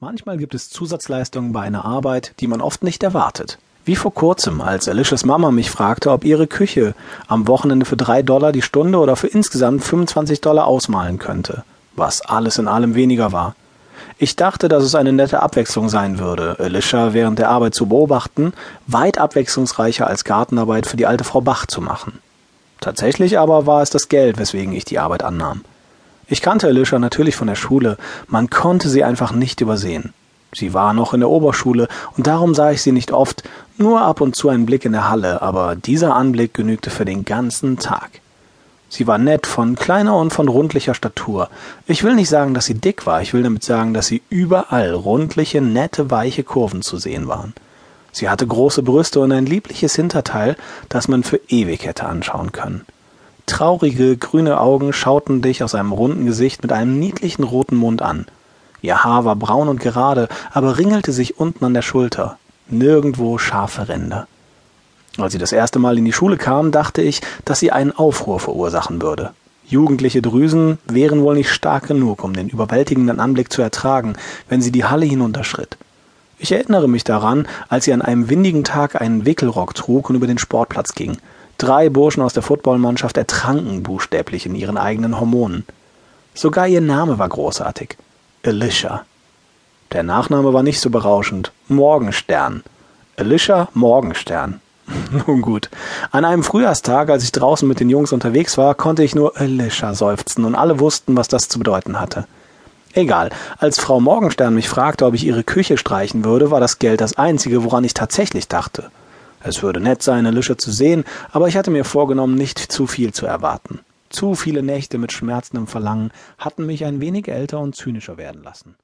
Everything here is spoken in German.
Manchmal gibt es Zusatzleistungen bei einer Arbeit, die man oft nicht erwartet. Wie vor kurzem, als Alicias Mama mich fragte, ob ihre Küche am Wochenende für drei Dollar die Stunde oder für insgesamt 25 Dollar ausmalen könnte, was alles in allem weniger war. Ich dachte, dass es eine nette Abwechslung sein würde, Alicia während der Arbeit zu beobachten, weit abwechslungsreicher als Gartenarbeit für die alte Frau Bach zu machen. Tatsächlich aber war es das Geld, weswegen ich die Arbeit annahm. Ich kannte Alicia natürlich von der Schule, man konnte sie einfach nicht übersehen. Sie war noch in der Oberschule und darum sah ich sie nicht oft, nur ab und zu einen Blick in der Halle, aber dieser Anblick genügte für den ganzen Tag. Sie war nett, von kleiner und von rundlicher Statur. Ich will nicht sagen, dass sie dick war, ich will damit sagen, dass sie überall rundliche, nette, weiche Kurven zu sehen waren. Sie hatte große Brüste und ein liebliches Hinterteil, das man für ewig hätte anschauen können. Traurige, grüne Augen schauten dich aus einem runden Gesicht mit einem niedlichen roten Mund an. Ihr Haar war braun und gerade, aber ringelte sich unten an der Schulter. Nirgendwo scharfe Ränder. Als sie das erste Mal in die Schule kam, dachte ich, dass sie einen Aufruhr verursachen würde. Jugendliche Drüsen wären wohl nicht stark genug, um den überwältigenden Anblick zu ertragen, wenn sie die Halle hinunterschritt. Ich erinnere mich daran, als sie an einem windigen Tag einen Wickelrock trug und über den Sportplatz ging. Drei Burschen aus der Footballmannschaft ertranken buchstäblich in ihren eigenen Hormonen. Sogar ihr Name war großartig. Alicia. Der Nachname war nicht so berauschend. Morgenstern. Alicia Morgenstern. Nun gut. An einem Frühjahrstag, als ich draußen mit den Jungs unterwegs war, konnte ich nur Alicia seufzen und alle wussten, was das zu bedeuten hatte. Egal. Als Frau Morgenstern mich fragte, ob ich ihre Küche streichen würde, war das Geld das einzige, woran ich tatsächlich dachte. Es würde nett sein, Alicia zu sehen, aber ich hatte mir vorgenommen, nicht zu viel zu erwarten. Zu viele Nächte mit schmerzendem Verlangen hatten mich ein wenig älter und zynischer werden lassen.